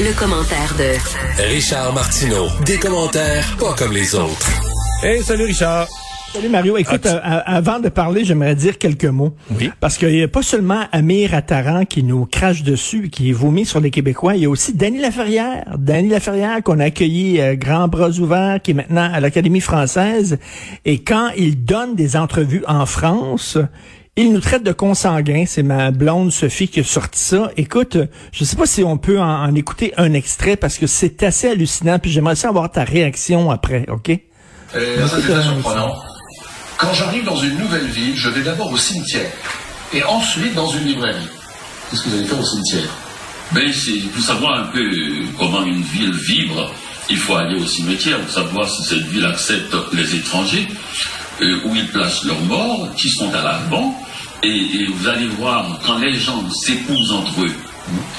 Le commentaire de Richard Martineau. Des commentaires pas comme les autres. Hey, salut Richard. Salut Mario. Écoute, Ah, tu- euh, avant de parler, j'aimerais dire quelques mots. Oui. Parce qu'il n'y a pas seulement Amir Attaran qui nous crache dessus, qui est vomi sur les Québécois, il y a aussi Danny Laferrière. Danny Laferrière qu'on a accueilli euh, grand bras ouverts, qui est maintenant à l'Académie française. Et quand il donne des entrevues en France, il nous traite de consanguins. C'est ma blonde Sophie qui a sorti ça. Écoute, je sais pas si on peut en, en écouter un extrait parce que c'est assez hallucinant. Puis j'aimerais ça avoir ta réaction après, OK? Euh, ça, c'est très surprenant. Quand j'arrive dans une nouvelle ville, je vais d'abord au cimetière et ensuite dans une librairie. Qu'est-ce que vous allez faire au cimetière? Ben, c'est pour savoir un peu comment une ville vibre. Il faut aller au cimetière pour savoir si cette ville accepte les étrangers, euh, où ils placent leurs morts, qui sont à l'avant. Et, vous allez voir, quand les gens s'épousent entre eux,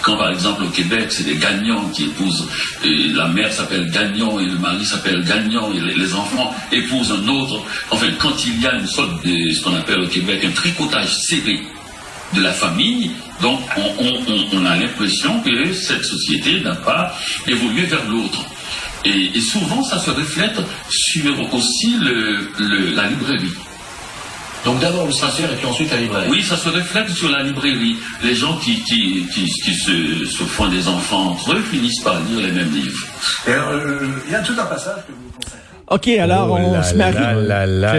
quand par exemple au Québec, c'est des gagnants qui épousent, la mère s'appelle Gagnon et le mari s'appelle Gagnon et les, enfants épousent un autre. Enfin, quand il y a une sorte de ce qu'on appelle au Québec un tricotage serré de la famille, donc on, a l'impression que cette société n'a pas évolué vers l'autre. Et, et souvent, ça se reflète sur aussi le- le- la librairie. Donc d'abord le cimetière et puis ensuite la librairie. Oui, ça se reflète sur la librairie. Les gens qui, qui, qui, qui se, se font des enfants entre eux finissent par lire les mêmes livres. Euh, il y a tout un passage que vous consacrez. OK, alors Oh on là se marie.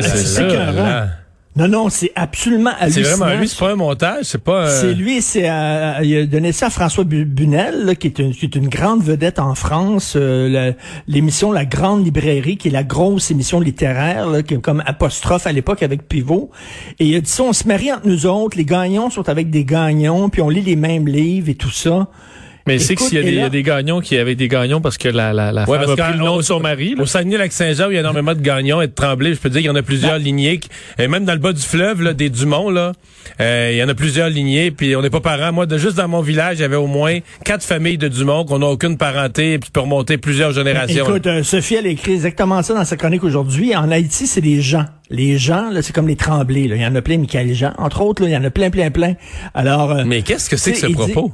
c'est rang? Non, non, c'est absolument C'est vraiment lui, c'est pas un montage, c'est pas. C'est lui, c'est euh, il a donné ça à François Bu- Bunel, là, qui, est une, qui est une grande vedette en France. euh, L'émission La Grande Librairie, qui est la grosse émission littéraire, là, qui est comme apostrophe à l'époque avec Pivot. Et il a dit ça, on se marie entre nous autres, les gagnons sont avec des gagnons, puis on lit les mêmes livres et tout ça. Mais c'est s'il y, a et des- il y a des gagnants qui avaient des gagnants parce que la, la, la Ouais, femme parce a pris le nom de son mari. là. Au Saguenay-Lac-Saint-Jean, il y a énormément de gagnants et de tremblés. Je peux te dire qu'il y en a plusieurs lignées. qui- Et même dans le bas du fleuve, là, des Dumont, là, euh, il y en a plusieurs lignées. Puis on n'est pas parents. Moi, de, juste dans mon village, il y avait au moins quatre familles de Dumont qu'on n'a aucune parenté. Puis tu peux remonter plusieurs générations. Écoute, euh, Sophie, elle a écrit exactement ça dans sa chronique aujourd'hui. En Haïti, c'est des gens. Les gens, là, c'est comme les tremblés. Là. Il y en a plein, Michael Jean. Entre autres, là, il y en a plein, plein, plein. Alors, euh, Mais qu'est-ce que c'est que ce dit- propos?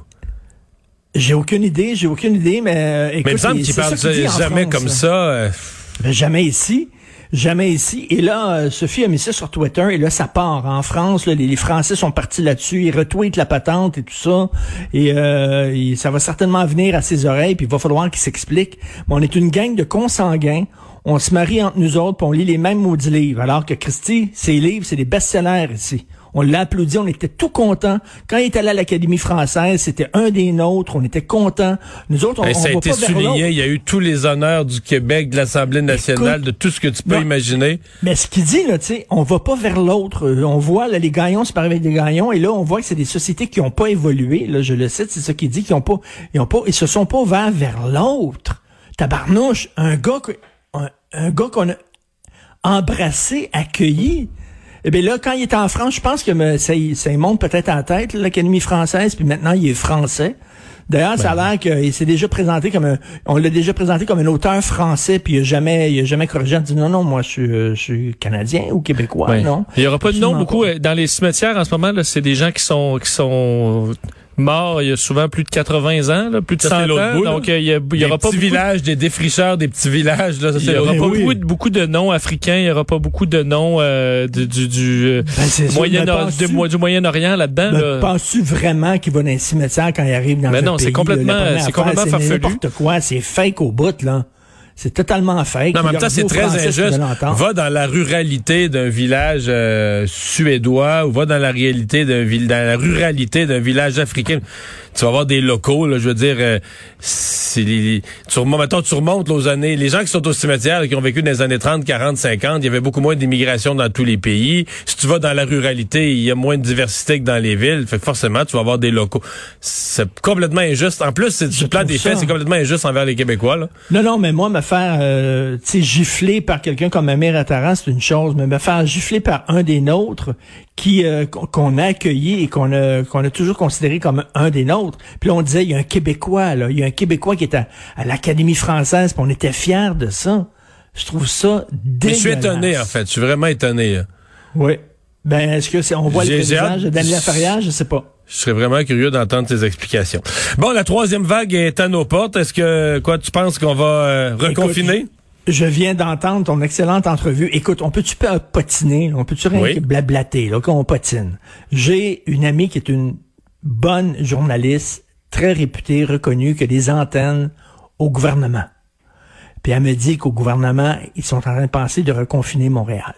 J'ai aucune idée, j'ai aucune idée, mais euh, écoute, Mais il me semble c'est qu'il ça parle en jamais France, comme ça. euh, jamais ici. Jamais ici. Et là, euh, Sophie a mis ça sur Twitter et là, ça part. En France, là, les, Français sont partis là-dessus. Ils retweetent la patente et tout ça. Et, euh, et ça va certainement venir à ses oreilles, puis il va falloir qu'il s'explique. Mais on est une gang de consanguins. On se marie entre nous autres, puis on lit les mêmes maudits livres. Alors que Christy, ses livres, c'est des best-sellers ici. On l'a applaudi, on était tout contents. Quand il est allé à l'Académie française, c'était un des nôtres, on était contents. Nous autres, on, et ça a on été pas souligné. Il y a eu tous les honneurs du Québec, de l'Assemblée nationale, Écoute, de tout ce que tu peux non. imaginer. Mais ce qu'il dit, là, tu sais, on va pas vers l'autre. Euh, On voit, là, les gagnons se parlent avec des gagnons, et là, on voit que c'est des sociétés qui ont pas évolué, là, je le cite, c'est ça qu'il dit, qui ont pas, ils ont pas, ils se sont pas ouverts vers l'autre. Tabarnouche, un gars, que- un, un gars qu'on a embrassé, accueilli. Eh bien là, quand il était en France, je pense que me- ça, ça monte peut-être à la tête, l'Académie française, puis maintenant il est français. D'ailleurs, ça a l'air qu'il s'est déjà présenté comme un, on l'a déjà présenté comme un auteur français, puis il a jamais, il a jamais corrigé en disant non, non, moi je suis, euh, je suis canadien ou québécois, non. Il y aura pas de nom beaucoup euh, dans les cimetières en ce moment. là, C'est des gens qui sont qui sont morts. Il y a souvent plus de 80 ans, là, plus de Ça, 100 c'est l'autre ans. bout, donc euh, il y, a, il y Des aura pas petits beaucoup de- villages, des défricheurs, des petits villages. Là, ça, Il c'est y aura pas oui. beaucoup, de, beaucoup de noms africains. Il y aura pas beaucoup de noms euh, du, du, du, euh, Ben, Moyen du, du Moyen-Orient là-dedans. Ben, là. Penses-tu vraiment qu'il va dans un cimetière quand il arrive dans Mais un non, c'est pays, complètement- c'est complètement farfelu. n'importe quoi, c'est fake au bout, là. C'est totalement fake. Non, mais en même temps, c'est très injuste. Va dans la ruralité d'un village euh, suédois ou va dans la réalité d'un vil- dans la ruralité d'un village africain. Tu vas avoir des locaux, là, je veux dire, euh, les- tu remontes, mettons, tu remontes là, aux années, les gens qui sont au cimetière, là, qui ont vécu dans les années 30, 40, 50, il y avait beaucoup moins d'immigration dans tous les pays. Si tu vas dans la ruralité, il y a moins de diversité que dans les villes. Fait que forcément, tu vas avoir des locaux. C'est complètement injuste. En plus, c'est, le plan des faits, c'est complètement injuste envers les Québécois, là. Non, non, mais moi, me faire, euh, tu sais, gifler par quelqu'un comme Amir Attaran, c'est une chose, mais me faire gifler par un des nôtres qui euh, qu'on- a accueilli et qu'on a qu'on a toujours considéré comme un des nôtres. Puis là, on disait, il y a un Québécois, là, il y a un Québécois qui est à, à l'Académie française, puis on était fiers de ça. Je trouve ça Mais dégueulasse. je suis étonné, en fait. Je suis vraiment étonné. là. Oui. Ben, est-ce que c'est, on voit le visage de Daniel Laferrière? Je sais pas. Je serais vraiment curieux d'entendre tes explications. Bon, la troisième vague est à nos portes. Est-ce que quoi tu penses qu'on va euh, reconfiner? Écoute, je viens d'entendre ton excellente entrevue. Écoute, on peut-tu pas potiner? On peut-tu rien Oui. blablater, là, qu'on patine? J'ai une amie qui est une bonne journaliste, très réputée, reconnue, qui a des antennes au gouvernement. Puis elle me dit qu'au gouvernement, ils sont en train de penser de reconfiner Montréal.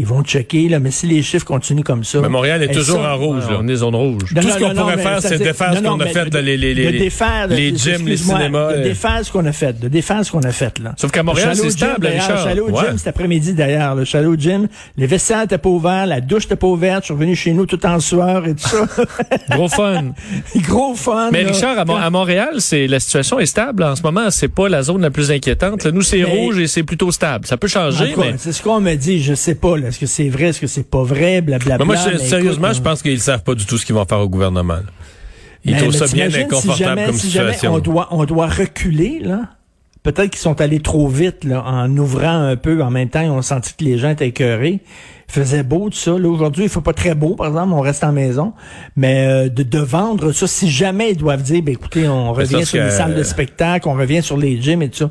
Ils vont checker, là, mais si les chiffres continuent comme ça. Mais Montréal est elle toujours en rouge. là. On est zone rouge. Non, Tout non, ce qu'on pourrait faire, c'est défaire ce qu'on a fait, les, les, les, les gyms, les cinémas. De euh. défaire ce qu'on a fait, de défaire ce qu'on a fait, là. Sauf qu'à Montréal, c'est stable, Richard. Allé au gym cet après-midi, d'ailleurs. suis allé au gym. Les vestiaires étaient pas ouverts, la douche était pas ouverte. Je suis revenu chez nous tout en sueur et tout ça. Gros fun. Gros fun. Mais. Richard, à, Mon- à Montréal, c'est la situation est stable en ce moment. C'est pas la zone la plus inquiétante. Nous, c'est rouge et c'est plutôt stable. Ça peut changer, mais C'est ce qu'on me dit. Je sais pas, là. Est-ce que c'est vrai? Est-ce que c'est pas vrai? Blablabla. Mais moi, je- mais sérieusement, écoute, je pense qu'ils savent pas du tout ce qu'ils vont faire au gouvernement. là. Ils Mais- trouvent ça bien inconfortable si jamais, comme si jamais situation. on doit, on doit reculer, là. Peut-être qu'ils sont allés trop vite, là, en ouvrant un peu. En même temps, ils ont senti que les gens étaient écœurés. Il faisait beau, tout ça. Là, aujourd'hui, il faut pas très beau, par exemple, on reste en maison. Mais euh, de, de vendre ça, si jamais ils doivent dire, ben écoutez, on revient sur les salles de spectacle, on revient sur les gyms et tout ça.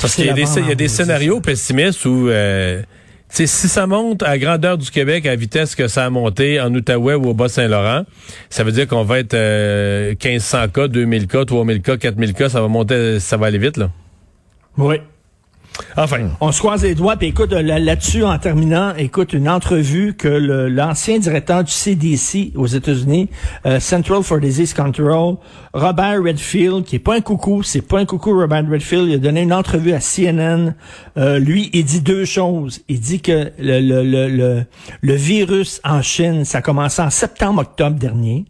Parce qu'il y a des, y a scénarios pessimistes où, euh, si ça monte à grandeur du Québec à vitesse que ça a monté en Outaouais ou au Bas-Saint-Laurent, ça veut dire qu'on va être euh, 1500 cas, 2000 cas, 3000 cas, 4000 cas, ça va monter, ça va aller vite, là. Oui. Enfin. On se croise les doigts. Puis écoute, là- là-dessus, en terminant, écoute, une entrevue que le- l'ancien directeur du CDC aux États-Unis, euh, Central for Disease Control, Robert Redfield, qui est pas un coucou, c'est pas un coucou, Robert Redfield, il a donné une entrevue à CNN. Euh, lui, il dit deux choses. Il dit que le, le, le, le, le virus en Chine, ça a commencé en septembre-octobre dernier.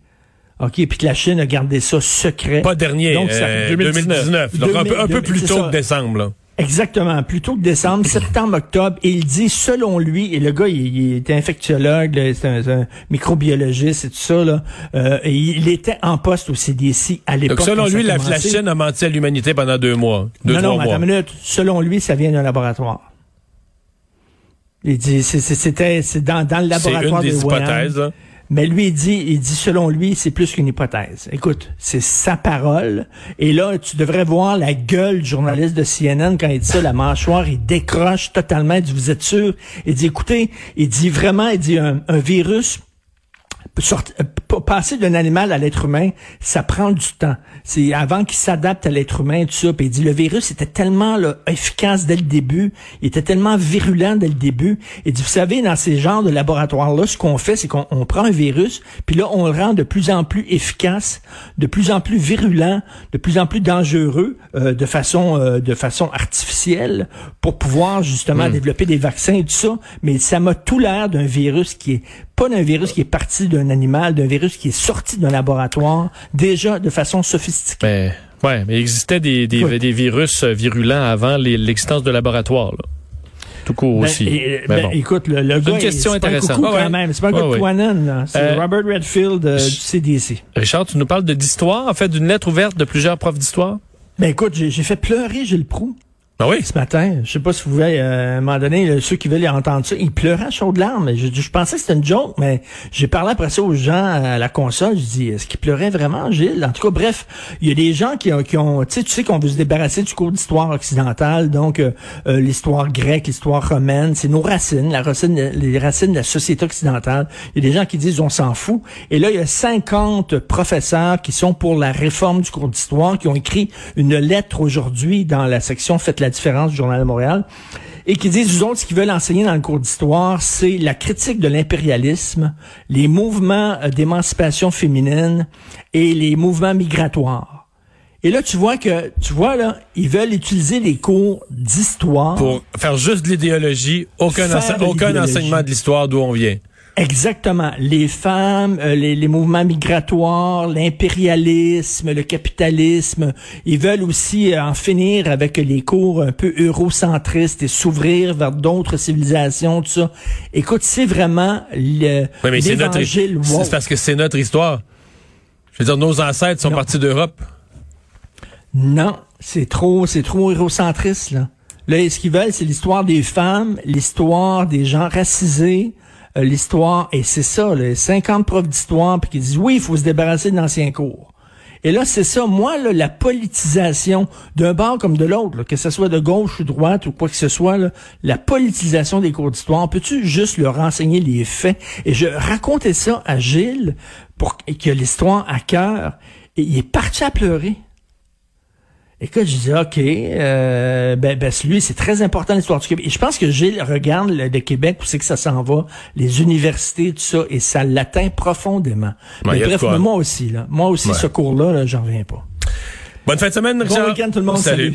OK, puis que la Chine a gardé ça secret. Pas dernier, Donc, ça- euh, 2019. 2019. Donc, un peu, un peu 2000, plus tôt ça. que décembre, là. Exactement. Plutôt que décembre, septembre, octobre. Et il dit, selon lui, et le gars, il, il était infectiologue, c'est un, un microbiologiste et tout ça, là, euh, et il était en poste au CDC à l'époque. Donc, selon lui, la, la. Chine a menti à l'humanité pendant deux mois. Deux, non, trois non, mois. une minute. Selon lui, ça vient d'un laboratoire. Il dit, c'était, c'est dans, dans le C'est une laboratoire des de Wuhan. hypothèses. hein. Mais lui, il dit, il dit, selon lui, c'est plus qu'une hypothèse. Écoute, c'est sa parole. Et là, tu devrais voir la gueule du journaliste de CNN quand il dit ça, la mâchoire, il décroche totalement. Il dit, vous êtes sûr? Il dit, écoutez, il dit vraiment, il dit, un, virus, passer d'un animal à l'être humain, ça prend du temps. C'est avant qu'il s'adapte à l'être humain, tout ça. Puis il dit le virus était tellement là, efficace dès le début, il était tellement virulent dès le début. Il dit vous savez dans ces genres de laboratoires là, ce qu'on fait, c'est qu'on on prend un virus, puis là on le rend de plus en plus efficace, de plus en plus virulent, de plus en plus dangereux, euh, de façon euh, de façon artificielle pour pouvoir justement développer des vaccins et tout ça. Mais ça m'a tout l'air d'un virus qui est pas d'un virus qui est parti d'un animal, d'un virus qui est sorti d'un laboratoire, déjà de façon sophistiquée. Mais, ouais, mais il existait des, des, Oui. des virus euh, virulents avant l'existence de laboratoire. Là. Tout court Ben, aussi. et- Mais ben, bon. écoute, le, le gars, une question c'est pas un intéressante. coucou Ouais, ouais. quand même. C'est pas un gars de. C'est Euh, Robert Redfield euh, du CDC. Richard, tu nous parles de d'histoire, en fait, d'une lettre ouverte de plusieurs profs d'histoire? Ben écoute, j'ai j'ai fait pleurer Gilles Proux Ah oui? ce matin. Je sais pas si vous voulez, euh, à un moment donné, ceux qui veulent entendre ça, il pleurait à chaudes larmes. Je, pensais que c'était une joke, mais j'ai parlé après ça aux gens à la console. Je dis, est-ce qu'il pleurait vraiment, Gilles? En tout cas, bref, il y a des gens qui ont, qui ont tu sais, tu sais qu'on veut se débarrasser du cours d'histoire occidentale, donc euh, euh, l'histoire grecque, l'histoire romaine, c'est nos racines, la racine, les racines de la société occidentale. Il y a des gens qui disent, on s'en fout. Et là, il y a 50 professeurs qui sont pour la réforme du cours d'histoire, qui ont écrit une lettre aujourd'hui dans la section Faites la différence du Journal de Montréal et qui disent, vous autres, ce qu'ils veulent enseigner dans le cours d'histoire, c'est la critique de l'impérialisme, les mouvements euh, d'émancipation féminine et les mouvements migratoires. Et là, tu vois que, tu vois, là, ils veulent utiliser les cours d'histoire. Pour faire juste de l'idéologie, aucun, ense- aucun enseignement de l'histoire d'où on vient. Exactement. Les femmes, euh, les, les mouvements migratoires, l'impérialisme, le capitalisme. Ils veulent aussi euh, en finir avec les cours un peu eurocentristes et s'ouvrir vers d'autres civilisations, tout ça. Écoute, c'est vraiment le Oui, mais c'est notre, c'est parce que c'est notre histoire. Je veux dire, nos ancêtres sont Non. partis d'Europe. Non, c'est trop, c'est trop hérocentriste, là. Là, ce qu'ils veulent, c'est l'histoire des femmes, l'histoire des gens racisés, euh, l'histoire, et c'est ça, les 50 profs d'histoire, puis qui disent, oui, il faut se débarrasser de l'ancien cours. Et là, c'est ça, moi, la politisation d'un bord comme de l'autre, que ce soit de gauche ou droite ou quoi que ce soit, la politisation des cours d'histoire, peux-tu juste leur renseigner les faits? Et je racontais ça à Gilles, pour a l'histoire à cœur, et il est parti à pleurer. Écoute, je dis OK, euh, ben, ben lui, c'est très important l'histoire du Québec. Et je pense que Gilles regarde le, Québec, où c'est que ça s'en va, les universités, tout ça, et ça l'atteint profondément. mais bref, moi aussi, là, moi aussi, ce cours-là, -là, j'en reviens pas. Bonne fin de semaine, Richard. Bon week-end tout le monde. salut.